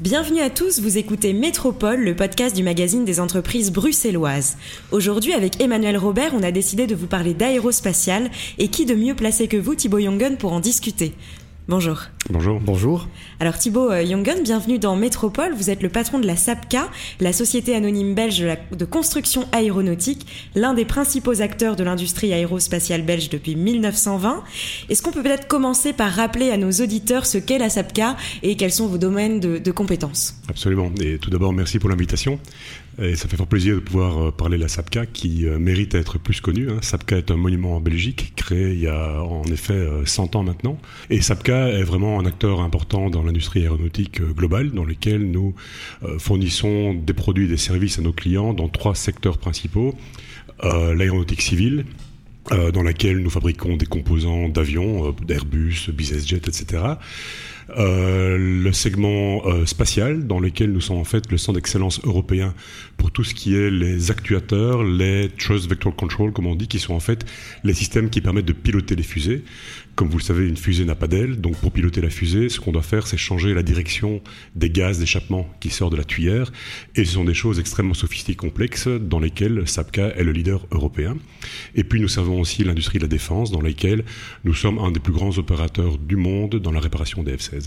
Bienvenue à tous, vous écoutez Métropole, le podcast du magazine des entreprises bruxelloises. Aujourd'hui, avec Emmanuel Robert, on a décidé de vous parler d'aérospatial et qui de mieux placé que vous, Thibaut Jongen, pour en discuter. Bonjour. Bonjour. Bonjour. Alors Thibaut Jongen, euh, bienvenue dans Métropole. Vous êtes le patron de la SAPCA, la société anonyme belge de construction aéronautique, l'un des principaux acteurs de l'industrie aérospatiale belge depuis 1920. Est-ce qu'on peut peut-être commencer par rappeler à nos auditeurs ce qu'est la SAPCA et quels sont vos domaines de, de compétences? Absolument. Et tout d'abord, merci pour l'invitation. Et ça fait fort plaisir de pouvoir euh, parler de la SAPCA qui euh, mérite à être plus connue. Hein. SAPCA est un monument en Belgique créé il y a en effet 100 ans maintenant. Et SAPCA est vraiment un acteur important dans l'industrie aéronautique globale dans lequel nous fournissons des produits et des services à nos clients dans trois secteurs principaux. Euh, l'aéronautique civile, euh, dans laquelle nous fabriquons des composants d'avions, euh, d'Airbus, Business Jet, etc. Euh, le segment euh, spatial, dans lequel nous sommes en fait le centre d'excellence européen pour tout ce qui est les actuateurs, les Trust Vector Control, comme on dit, qui sont en fait les systèmes qui permettent de piloter les fusées. Comme vous le savez, une fusée n'a pas d'aile, donc pour piloter la fusée, ce qu'on doit faire, c'est changer la direction des gaz d'échappement qui sortent de la tuyère. Et ce sont des choses extrêmement sophistiquées, complexes, dans lesquelles SAPCA est le leader européen. Et puis nous servons aussi l'industrie de la défense, dans laquelle nous sommes un des plus grands opérateurs du monde dans la réparation des F-16.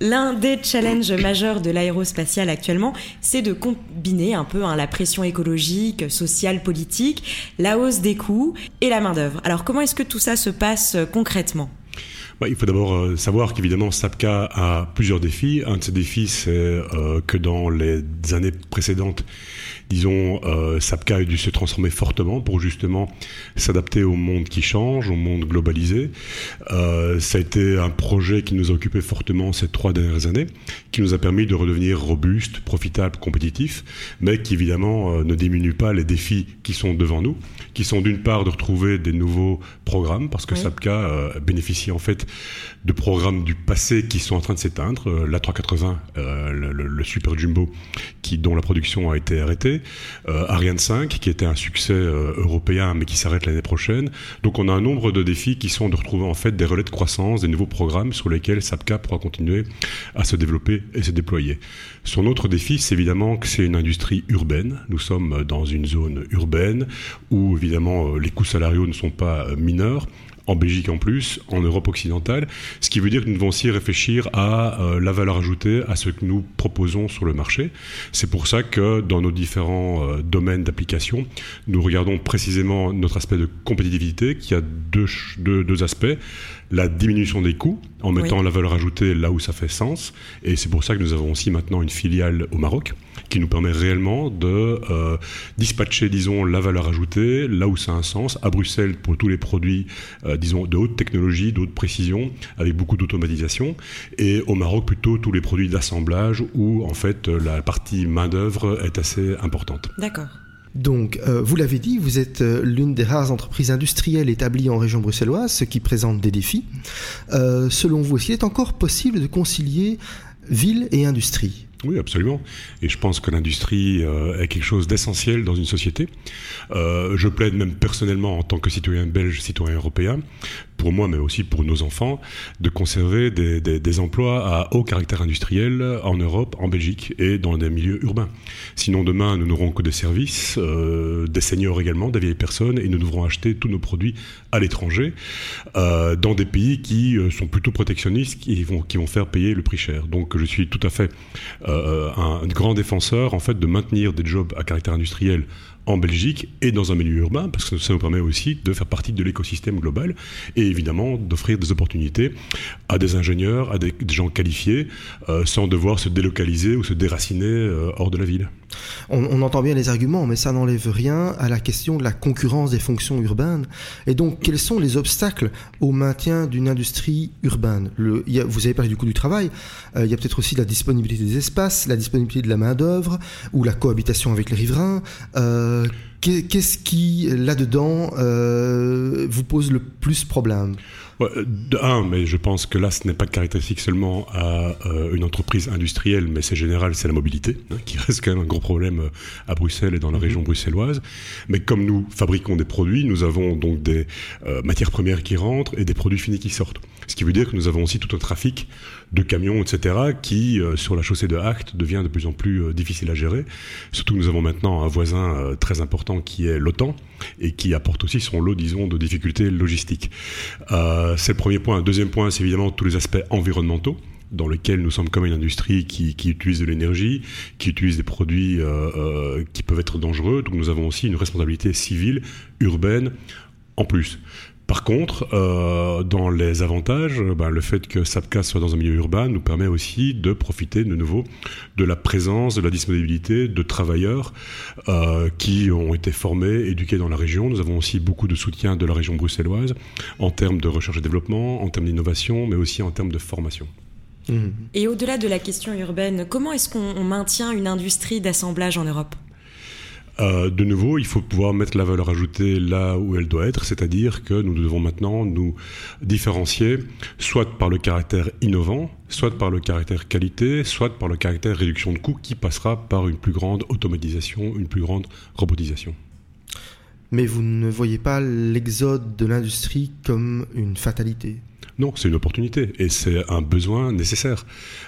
L'un des challenges majeurs de l'aérospatiale actuellement, c'est de combiner un peu hein, la pression écologique, sociale, politique, la hausse des coûts et la main-d'œuvre. Alors comment est-ce que tout ça se passe euh, concrètement? Bah, il faut d'abord euh, savoir qu'évidemment SAPCA a plusieurs défis. Un de ces défis, c'est euh, que dans les années précédentes, disons, euh, SAPCA a dû se transformer fortement pour justement s'adapter au monde qui change, au monde globalisé. Euh, ça a été un projet qui nous a occupé fortement ces trois dernières années, qui nous a permis de redevenir robuste, profitable, compétitif, mais qui évidemment euh, ne diminue pas les défis qui sont devant nous, qui sont d'une part de retrouver des nouveaux programmes, parce que oui. SAPCA euh, bénéficie en fait de programmes du passé qui sont en train de s'éteindre. Euh, la 380, euh, le, le, Super Jumbo, qui, dont la production a été arrêtée. Euh, Ariane 5, qui était un succès euh, européen, mais qui s'arrête l'année prochaine. Donc on a un nombre de défis qui sont de retrouver en fait des relais de croissance, des nouveaux programmes sur lesquels SAPCA pourra continuer à se développer et se déployer. Son autre défi, c'est évidemment que c'est une industrie urbaine. Nous sommes dans une zone urbaine où évidemment les coûts salariaux ne sont pas mineurs en Belgique en plus, en Europe occidentale, ce qui veut dire que nous devons aussi réfléchir à euh, la valeur ajoutée, à ce que nous proposons sur le marché. C'est pour ça que dans nos différents euh, domaines d'application, nous regardons précisément notre aspect de compétitivité qui a deux, deux, deux aspects la diminution des coûts en mettant oui. la valeur ajoutée là où ça fait sens. Et c'est pour ça que nous avons aussi maintenant une filiale au Maroc qui nous permet réellement de euh, dispatcher, disons, la valeur ajoutée là où ça a un sens, à Bruxelles pour tous les produits, euh, disons, de haute technologie, de haute précision, avec beaucoup d'automatisation, et au Maroc plutôt tous les produits d'assemblage où en fait la partie main-d'œuvre est assez importante. D'accord. Donc, euh, vous l'avez dit, vous êtes euh, l'une des rares entreprises industrielles établies en région bruxelloise, ce qui présente des défis. Euh, selon vous, est-ce est encore possible de concilier ville et industrie? Oui, absolument. Et je pense que l'industrie est quelque chose d'essentiel dans une société. Je plaide même personnellement en tant que citoyen belge, citoyen européen, pour moi, mais aussi pour nos enfants, de conserver des, emplois à haut caractère industriel en Europe, en Belgique et dans des milieux urbains. Sinon, demain, nous n'aurons que des services, euh, des seniors également, des vieilles personnes, et nous devrons acheter tous nos produits à l'étranger, euh, dans des pays qui euh, sont plutôt protectionnistes, qui vont, qui vont faire payer le prix cher. Donc, je suis tout à fait un grand défenseur, en fait, de maintenir des jobs à caractère industriel en Belgique et dans un milieu urbain, parce que ça nous permet aussi de faire partie de l'écosystème global et évidemment d'offrir des opportunités à des ingénieurs, à des, gens qualifiés, euh, sans devoir se délocaliser ou se déraciner euh, hors de la ville. On, entend bien les arguments, mais ça n'enlève rien à la question de la concurrence des fonctions urbaines. Et donc, quels sont les obstacles au maintien d'une industrie urbaine? Vous avez parlé du coût du travail, euh, il y a peut-être aussi la disponibilité des espaces, la disponibilité de la main-d'œuvre ou la cohabitation avec les riverains. Euh, Qu'est-ce qui, là-dedans, euh, vous pose le plus problème? De un, mais je pense que là, ce n'est pas caractéristique seulement à euh, une entreprise industrielle, mais c'est général, c'est la mobilité, hein, qui reste quand même un gros problème euh, à Bruxelles et dans la mhm. région bruxelloise. Mais comme nous fabriquons des produits, nous avons donc des euh, matières premières qui rentrent et des produits finis qui sortent. Ce qui veut dire que nous avons aussi tout un trafic de camions, etc., qui, sur la chaussée de Hacht, devient de plus en plus difficile à gérer. Surtout que nous avons maintenant un voisin très important qui est l'OTAN et qui apporte aussi son lot, disons, de difficultés logistiques. Euh, c'est le premier point. deuxième point, c'est évidemment tous les aspects environnementaux dans lesquels nous sommes comme une industrie qui, utilise de l'énergie, qui utilise des produits euh, euh, qui peuvent être dangereux. Donc nous avons aussi une responsabilité civile, urbaine, en plus. Par contre, euh, dans les avantages, ben, le fait que SAPCA soit dans un milieu urbain nous permet aussi de profiter de nouveau de la présence, de la disponibilité de travailleurs euh, qui ont été formés, éduqués dans la région. Nous avons aussi beaucoup de soutien de la région bruxelloise en termes de recherche et développement, en termes d'innovation, mais aussi en termes de formation. Et au-delà de la question urbaine, comment est-ce qu'on maintient une industrie d'assemblage en Europe? Euh, de nouveau, il faut pouvoir mettre la valeur ajoutée là où elle doit être, c'est-à-dire que nous devons maintenant nous différencier soit par le caractère innovant, soit par le caractère qualité, soit par le caractère réduction de coûts qui passera par une plus grande automatisation, une plus grande robotisation. Mais vous ne voyez pas l'exode de l'industrie comme une fatalité? Non, c'est une opportunité et c'est un besoin nécessaire.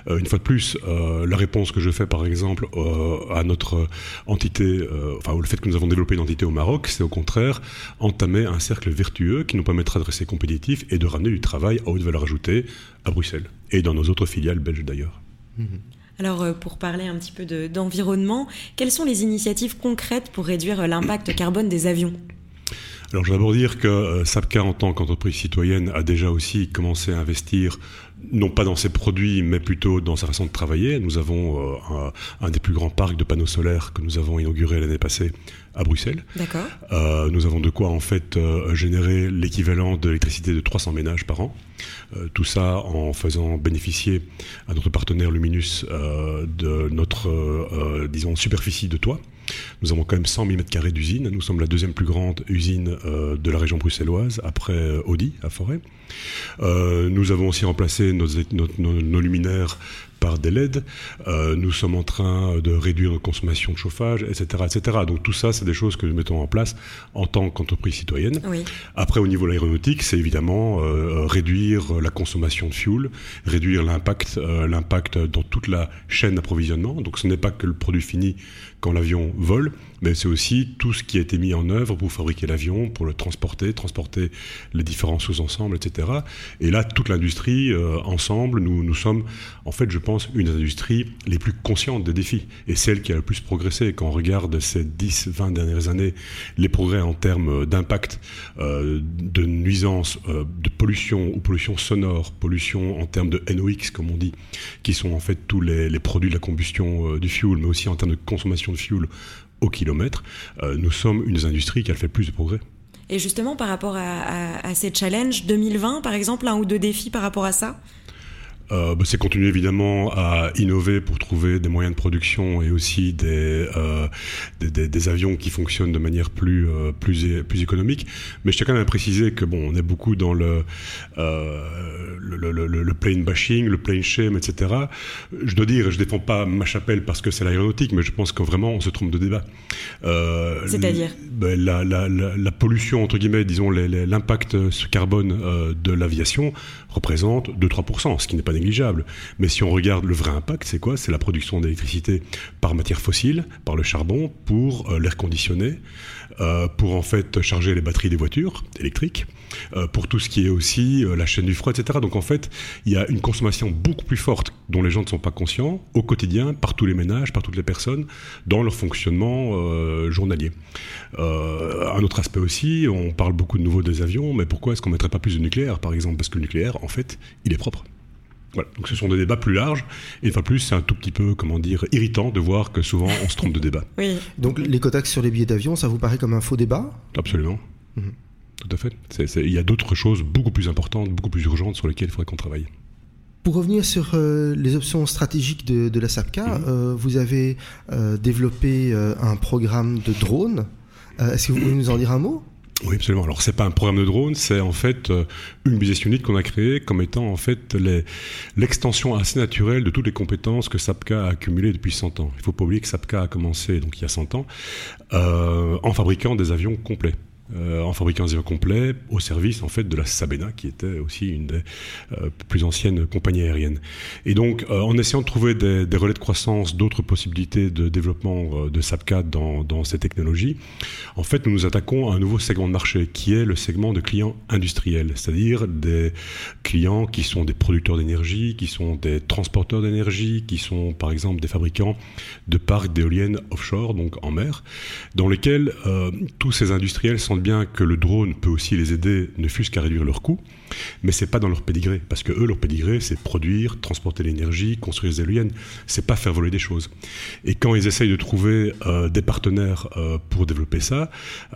Euh, une fois de plus, euh, la réponse que je fais par exemple euh, à notre entité, enfin au fait que nous avons développé une entité au Maroc, c'est au contraire entamer un cercle vertueux qui nous permettra de rester compétitifs et de ramener du travail à haute valeur ajoutée à Bruxelles et dans nos autres filiales belges d'ailleurs. Mhm. Alors, pour parler un petit peu d'environnement, quelles sont les initiatives concrètes pour réduire l'impact carbone des avions? Alors, je vais d'abord dire que euh, SAPCA, en tant qu'entreprise citoyenne, a déjà aussi commencé à investir, non pas dans ses produits, mais plutôt dans sa façon de travailler. Nous avons euh, un, des plus grands parcs de panneaux solaires que nous avons inauguré l'année passée à Bruxelles. D'accord. Euh, nous avons de quoi, en fait, générer l'équivalent de l'électricité de 300 ménages par an. tout ça en faisant bénéficier à notre partenaire Luminus de notre, disons, superficie de toit. Nous avons quand même 100 000 m2 d'usine. Nous sommes la deuxième plus grande usine euh, de la région bruxelloise, après euh, Audi, à Forêt. Euh, nous avons aussi remplacé nos, nos, luminaires par des LED. nous sommes en train de réduire notre consommation de chauffage, etc. etc. Donc tout ça, c'est des choses que nous mettons en place en tant qu'entreprise citoyenne. Après, au niveau de l'aéronautique, c'est évidemment réduire la consommation de fuel, réduire l'impact, l'impact dans toute la chaîne d'approvisionnement. Donc ce n'est pas que le produit fini quand l'avion vole, mais c'est aussi tout ce qui a été mis en œuvre pour fabriquer l'avion, pour le transporter, transporter les différents sous-ensembles, etc. Et là, toute l'industrie, euh, ensemble, nous, nous sommes, en fait, je pense, une des industries les plus conscientes des défis et celle qui a le plus progressé. Quand on regarde ces 10, 20 dernières années, les progrès en termes d'impact, euh, de nuisance, euh, de pollution ou pollution sonore, pollution en termes de NOx, comme on dit, qui sont en fait tous les, produits de la combustion du fuel, mais aussi en termes de consommation de fuel au kilomètre, euh, nous sommes une des industries qui a fait plus de progrès. Et justement, par rapport à, ces challenges, 2020, par exemple, un ou deux défis par rapport à ça? Euh, bah, c'est continuer évidemment à innover pour trouver des moyens de production et aussi des, euh, des, avions qui fonctionnent de manière plus, euh, plus, plus économique. Mais je tiens quand même à préciser que bon, on est beaucoup dans le, le, le, le, plane bashing, le plane shame, etc. Je dois dire, je défends pas ma chapelle parce que c'est l'aéronautique, mais je pense que vraiment on se trompe de débat. C'est-à-dire ben, la, la, la, pollution, entre guillemets, disons l'impact carbone de l'aviation représente 2-3%, ce qui n'est pas Mais si on regarde le vrai impact, c'est quoi? C'est la production d'électricité par matière fossile, par le charbon, pour euh, l'air conditionné, euh, pour en fait charger les batteries des voitures électriques, euh, pour tout ce qui est aussi la chaîne du froid, etc. Donc en fait, il y a une consommation beaucoup plus forte dont les gens ne sont pas conscients au quotidien, par tous les ménages, par toutes les personnes, dans leur fonctionnement journalier. un autre aspect aussi, on parle beaucoup de nouveau des avions, mais pourquoi est-ce qu'on ne mettrait pas plus de nucléaire, par exemple? Parce que le nucléaire, en fait, il est propre. Voilà. Donc ce sont des débats plus larges. Et une fois plus, c'est un tout petit peu, comment dire, irritant de voir que souvent on se trompe de débat. Oui. Donc l'écotaxe sur les billets d'avion, ça vous paraît comme un faux débat? Absolument. Mhm. Tout à fait. il y a d'autres choses beaucoup plus importantes, beaucoup plus urgentes sur lesquelles il faudrait qu'on travaille. Pour revenir sur euh, les options stratégiques de, de la SAPCA, mhm. euh, vous avez euh, développé un programme de drones Est-ce que vous pouvez nous en dire un mot? Oui, absolument. Alors, c'est pas un programme de drone, c'est en fait une business unit qu'on a créée comme étant en fait l'extension assez naturelle de toutes les compétences que SAPCA a accumulées depuis 100 ans. Il faut pas oublier que SAPCA a commencé donc il y a 100 ans euh, en fabriquant des avions complets. Euh, en fabriquant des avions complets au service en fait de la Sabena qui était aussi une des euh, plus anciennes compagnies aériennes. Et donc euh, en essayant de trouver des, des relais de croissance, d'autres possibilités de développement de SAPCA dans, dans ces technologies, en fait nous nous attaquons à un nouveau segment de marché qui est le segment de clients industriels, c'est-à-dire des clients qui sont des producteurs d'énergie, qui sont des transporteurs d'énergie, qui sont par exemple des fabricants de parcs d'éoliennes offshore, donc en mer, dans lesquels tous ces industriels sont bien que le drone peut aussi les aider, ne fût-ce qu'à réduire leurs coûts, mais c'est pas dans leur pédigré, parce que eux, leur pédigré, c'est produire, transporter l'énergie, construire des éoliennes, c'est pas faire voler des choses. Et quand ils essayent de trouver euh, des partenaires euh, pour développer ça,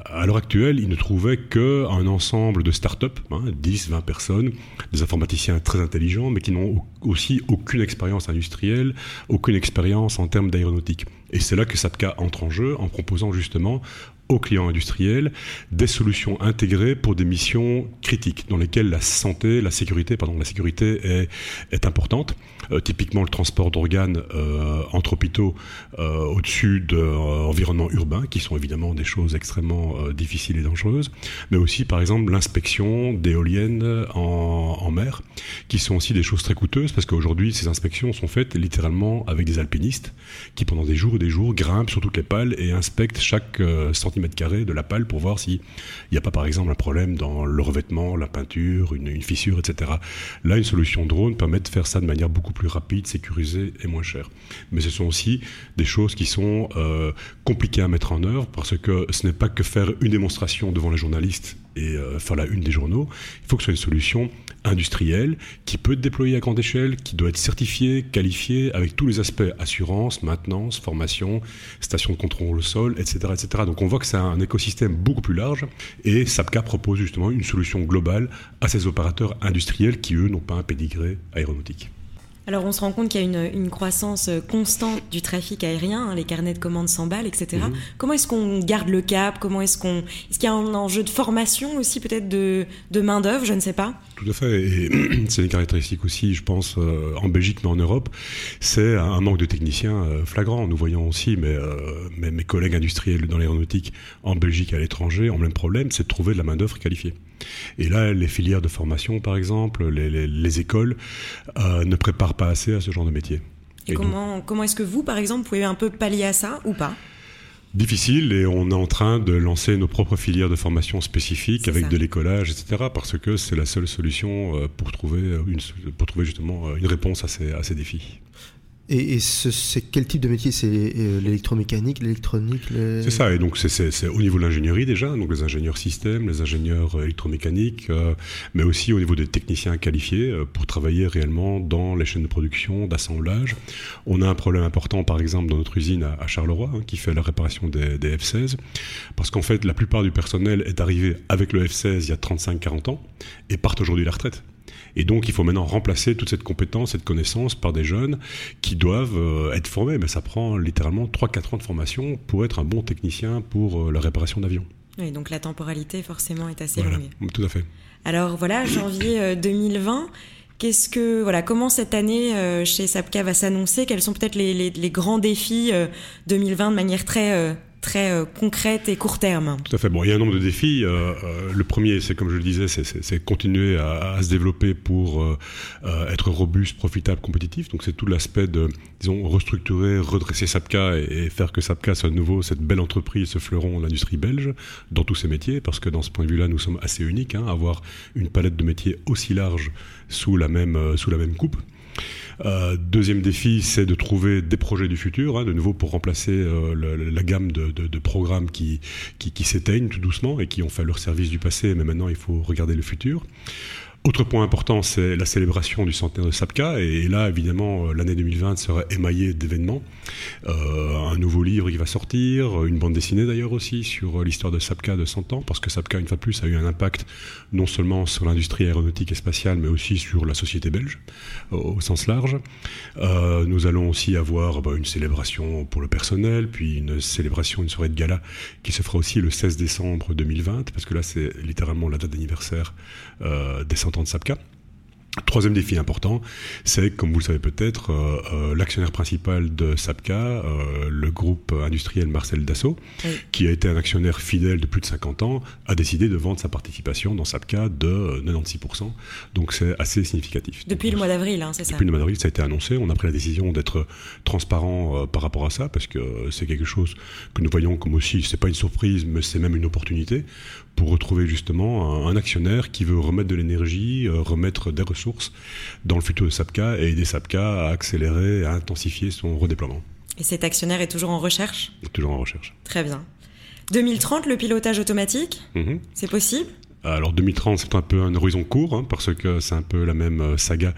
à l'heure actuelle, ils ne trouvaient qu'un ensemble de start-up, hein, 10, 20 personnes, des informaticiens très intelligents, mais qui n'ont aussi aucune expérience industrielle, aucune expérience en termes d'aéronautique. Et c'est là que SAPCA entre en jeu en proposant justement aux clients industriels des solutions intégrées pour des missions critiques dans lesquelles la santé, la sécurité, pardon, la sécurité est, est importante. Euh, typiquement le transport d'organes euh, entre hôpitaux euh, au-dessus d'environnements urbains, qui sont évidemment des choses extrêmement difficiles et dangereuses, mais aussi par exemple l'inspection d'éoliennes en, en, mer, qui sont aussi des choses très coûteuses, parce qu'aujourd'hui ces inspections sont faites littéralement avec des alpinistes qui pendant des jours et des jours grimpent sur toutes les pales et inspectent chaque centimètre carré de la pale pour voir s'il n'y a pas par exemple un problème dans le revêtement, la peinture, une, fissure, etc. Là, une solution drone permet de faire ça de manière beaucoup plus rapide, sécurisé et moins cher. Mais ce sont aussi des choses qui sont euh, compliquées à mettre en œuvre parce que ce n'est pas que faire une démonstration devant les journalistes et euh, faire la une des journaux. Il faut que ce soit une solution industrielle qui peut être déployée à grande échelle, qui doit être certifiée, qualifiée avec tous les aspects assurance, maintenance, formation, station de contrôle au sol, etc., etc. Donc on voit que c'est un écosystème beaucoup plus large et SAPCA propose justement une solution globale à ces opérateurs industriels qui eux n'ont pas un pédigré aéronautique. Alors on se rend compte qu'il y a une, une, croissance euh, constante du trafic aérien, hein, les carnets de commandes s'emballent, etc. Mhm. Comment est-ce qu'on garde le cap? Comment est-ce qu'on est-ce qu'il y a un enjeu de formation aussi peut-être de, de main d'œuvre Je ne sais pas. Tout à fait. Et c'est une caractéristique aussi, je pense, euh, en Belgique mais en Europe, c'est un manque de techniciens euh, flagrant. Nous voyons aussi, mais, mais mes collègues industriels dans l'aéronautique en Belgique et à l'étranger ont le même problème, c'est de trouver de la main d'œuvre qualifiée. Et là, les filières de formation, par exemple, les, les, les écoles euh, ne préparent pas assez à ce genre de métier. Et, Et comment, donc, comment est-ce que vous, par exemple, pouvez un peu pallier à ça ou pas? Difficile et on est en train de lancer nos propres filières de formation spécifiques avec ça. de l'écolage, etc. parce que c'est la seule solution euh, pour trouver, une, pour trouver justement euh, une réponse à ces, à ces défis. Et, c'est quel type de métier? C'est euh, l'électromécanique, l'électronique. C'est ça, et donc c'est au niveau de l'ingénierie déjà, donc les ingénieurs systèmes, les ingénieurs euh, électromécaniques, euh, mais aussi au niveau des techniciens qualifiés pour travailler réellement dans les chaînes de production, d'assemblage. On a un problème important par exemple dans notre usine à, Charleroi hein, qui fait la réparation des, des F-16, parce qu'en fait la plupart du personnel est arrivé avec le F-16 il y a 35-40 ans et partent aujourd'hui la retraite. Et donc, il faut maintenant remplacer toute cette compétence, cette connaissance par des jeunes qui doivent euh, être formés. Mais ça prend littéralement 3-4 ans de formation pour être un bon technicien pour euh, la réparation d'avions. Oui, donc la temporalité, forcément, est assez voilà, longue. Tout à fait. Alors voilà, janvier euh, 2020. Qu'est-ce que voilà comment cette année euh, chez Sapka va s'annoncer? Quels sont peut-être les, les, les, grands défis euh, 2020 de manière très euh, très euh, concrète et court terme. Tout à fait. Bon, il y a un nombre de défis. Euh, euh, le premier, c'est comme je le disais, c'est continuer à, se développer pour être robuste, profitable, compétitif. Donc c'est tout l'aspect de, disons, restructurer, redresser Sapka et, faire que Sapka soit de nouveau cette belle entreprise, ce fleuron de l'industrie belge dans tous ses métiers, parce que dans ce point de vue-là, nous sommes assez uniques, hein, avoir une palette de métiers aussi large sous la même sous la même coupe. Euh, deuxième défi, c'est de trouver des projets du futur, hein, de nouveau pour remplacer euh, la gamme de, programmes qui s'éteignent tout doucement et qui ont fait leur service du passé, mais maintenant il faut regarder le futur. Autre point important, c'est la célébration du centenaire de Sapka. Et là, évidemment, euh, l'année 2020 sera émaillée d'événements. Euh, un nouveau livre qui va sortir, une bande dessinée d'ailleurs aussi sur l'histoire de Sapka de 100 ans, parce que Sapka, une fois de plus, a eu un impact non seulement sur l'industrie aéronautique et spatiale, mais aussi sur la société belge au, sens large. Euh, nous allons aussi avoir bah, une célébration pour le personnel, puis une célébration, une soirée de gala qui se fera aussi le 16 décembre 2020, parce que là, c'est littéralement la date d'anniversaire euh, des 100 ans de Sapka. Troisième défi important, c'est, comme vous le savez peut-être, euh, euh, l'actionnaire principal de Sapka, euh, le groupe industriel Marcel Dassault, qui a été un actionnaire fidèle de plus de 50 ans, a décidé de vendre sa participation dans Sapka de 96%. Donc c'est assez significatif. Depuis le mois d'avril, hein, c'est ça Depuis le mois d'avril, ça a été annoncé. On a pris la décision d'être transparent par rapport à ça, parce que c'est quelque chose que nous voyons comme aussi, c'est pas une surprise, mais c'est même une opportunité pour retrouver justement un, actionnaire qui veut remettre de l'énergie, euh, remettre des ressources dans le futur de Sapka et aider Sapka à accélérer, à intensifier son redéploiement. Et cet actionnaire est toujours en recherche? Toujours en recherche. Très bien. 2030, le pilotage automatique, mhm. c'est possible? Alors 2030, c'est un peu un horizon court, hein, parce que c'est un peu la même euh, saga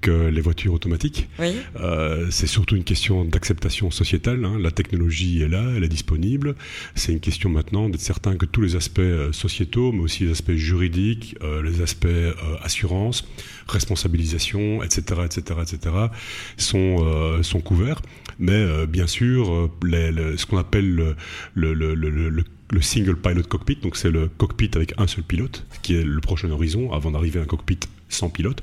que les voitures automatiques. Oui. Euh, c'est surtout une question d'acceptation sociétale. Hein. La technologie est là, elle est disponible. C'est une question maintenant d'être certain que tous les aspects euh, sociétaux, mais aussi les aspects juridiques, les aspects assurance, responsabilisation, etc., etc., etc., sont sont couverts. Mais bien sûr, les, ce qu'on appelle le, le, le, le le single pilot cockpit, donc c'est le cockpit avec un seul pilote, qui est le prochain horizon avant d'arriver à un cockpit sans pilote,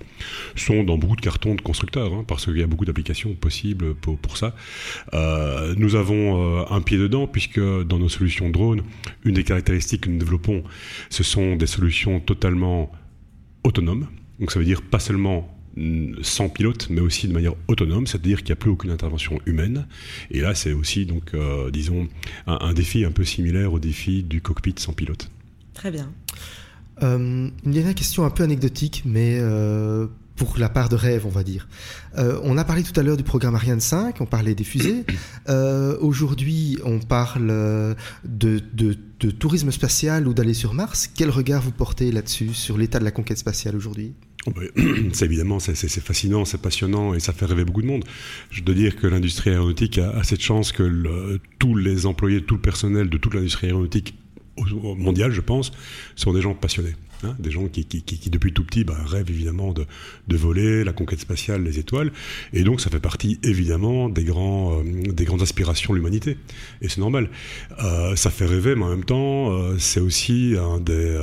sont dans beaucoup de cartons de constructeurs, hein, parce qu'il y a beaucoup d'applications possibles pour, ça. Euh, nous avons euh, un pied dedans, puisque dans nos solutions drone, une des caractéristiques que nous développons, ce sont des solutions totalement autonomes. Donc ça veut dire pas seulement sans pilote, mais aussi de manière autonome, c'est-à-dire qu'il n'y a plus aucune intervention humaine. Et là, c'est aussi, donc, euh, disons, un, défi un peu similaire au défi du cockpit sans pilote. Très bien. Euh, une dernière question un peu anecdotique, mais euh, pour la part de rêve, on va dire. on a parlé tout à l'heure du programme Ariane 5, on parlait des fusées. Aujourd'hui, on parle de, de tourisme spatial ou d'aller sur Mars. Quel regard vous portez là-dessus, sur l'état de la conquête spatiale aujourd'hui? c'est évidemment, c'est fascinant, c'est passionnant et ça fait rêver beaucoup de monde. Je dois dire que l'industrie aéronautique a, cette chance que tous les employés, tout le personnel de toute l'industrie aéronautique mondiale, je pense, sont des gens passionnés. Hein, des gens qui, depuis tout petit bah, rêvent évidemment de, voler, la conquête spatiale, les étoiles, et donc ça fait partie évidemment des, grands, euh, des grandes aspirations de l'humanité, et c'est normal. Euh, ça fait rêver, mais en même temps, euh, c'est aussi un des,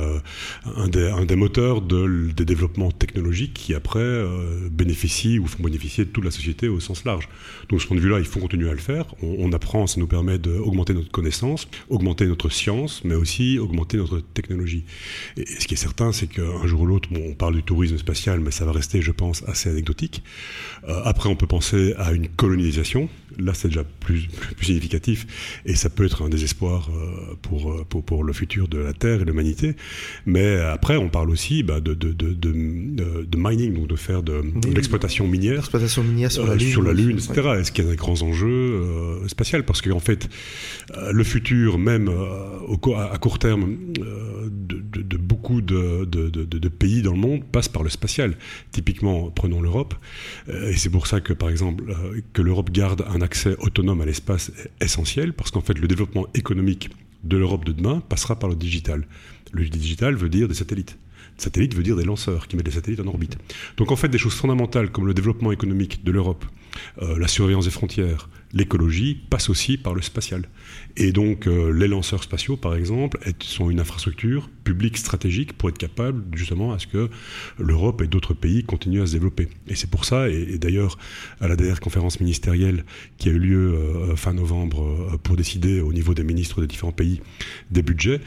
un des, moteurs de, des développements technologiques qui après bénéficient ou font bénéficier toute la société au sens large. Donc, de ce point de vue-là, il faut continuer à le faire. On, on apprend, ça nous permet d'augmenter notre connaissance, augmenter notre science, mais aussi augmenter notre technologie. Et, ce qui est c'est qu'un jour ou l'autre, on parle du tourisme spatial, mais ça va rester, je pense, assez anecdotique. Euh, après, on peut penser à une colonisation. Là, c'est déjà plus, plus, significatif, et ça peut être un désespoir euh, pour, euh, pour, pour, le futur de la Terre et de l'humanité. Mais après, on parle aussi bah, de, de, de, de, mining, donc de faire de, l'exploitation minière. L'exploitation minière sur la Lune. Sur la Lune, etc. Est-ce qu'il y a des grands enjeux spatials? Parce qu'en fait, le futur, même au, à, court terme, de, beaucoup de de, pays dans le monde passent par le spatial. Typiquement, prenons l'Europe. Euh, et c'est pour ça que, par exemple, euh, que l'Europe garde un accès autonome à l'espace essentiel, parce qu'en fait, le développement économique de l'Europe de demain passera par le digital. Le digital veut dire des satellites. Satellite veut dire des lanceurs qui mettent des satellites en orbite. Donc en fait, des choses fondamentales comme le développement économique de l'Europe, euh, la surveillance des frontières, l'écologie passent aussi par le spatial. Et donc euh, les lanceurs spatiaux, par exemple, sont une infrastructure publique stratégique pour être capable justement à ce que l'Europe et d'autres pays continuent à se développer. Et c'est pour ça, et, d'ailleurs à la dernière conférence ministérielle qui a eu lieu euh, fin novembre pour décider au niveau des ministres des différents pays des budgets,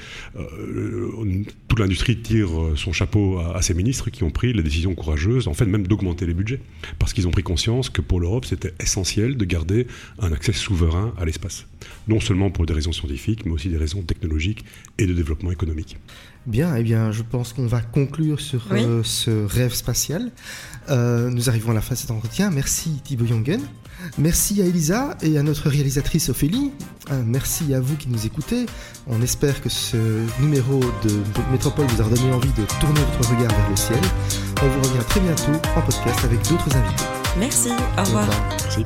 toute l'industrie tire son chapeau à, à, ces ministres qui ont pris les décisions courageuses, en fait même d'augmenter les budgets, parce qu'ils ont pris conscience que pour l'Europe c'était essentiel de garder un accès souverain à l'espace. Non seulement pour des raisons scientifiques, mais aussi des raisons technologiques et de développement économique. Bien, eh bien, je pense qu'on va conclure sur euh, ce rêve spatial. Euh, nous arrivons à la fin de cet entretien. Merci Thibaut Jongen. Merci à Elisa et à notre réalisatrice Ophélie. Euh, merci à vous qui nous écoutez. On espère que ce numéro de Métropole vous a donné envie de tourner votre regard vers le ciel. On vous revient très bientôt en podcast avec d'autres invités. Merci, au revoir. Merci.